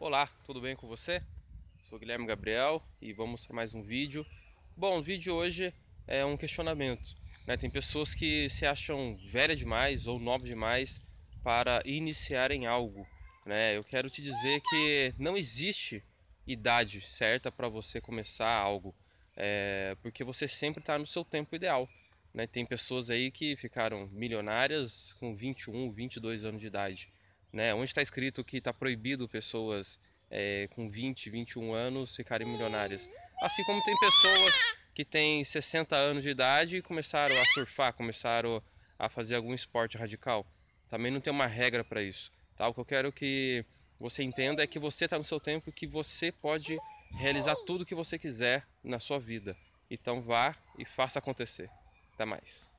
Olá, tudo bem com você? Sou Guilherme Gabriel e vamos para mais um vídeo. Bom, o vídeo hoje é um questionamento. Né? Tem pessoas que se acham velha demais ou nova demais para iniciarem algo. Né? Eu quero te dizer que não existe idade certa para você começar algo, é, porque você sempre está no seu tempo ideal. Né? Tem pessoas aí que ficaram milionárias com 21, 22 anos de idade. Né? Onde está escrito que está proibido pessoas é, com 20, 21 anos ficarem milionárias. Assim como tem pessoas que têm 60 anos de idade e começaram a surfar, começaram a fazer algum esporte radical. Também não tem uma regra para isso. Tá? O que eu quero que você entenda é que você está no seu tempo e que você pode realizar tudo o que você quiser na sua vida. Então vá e faça acontecer. Até mais.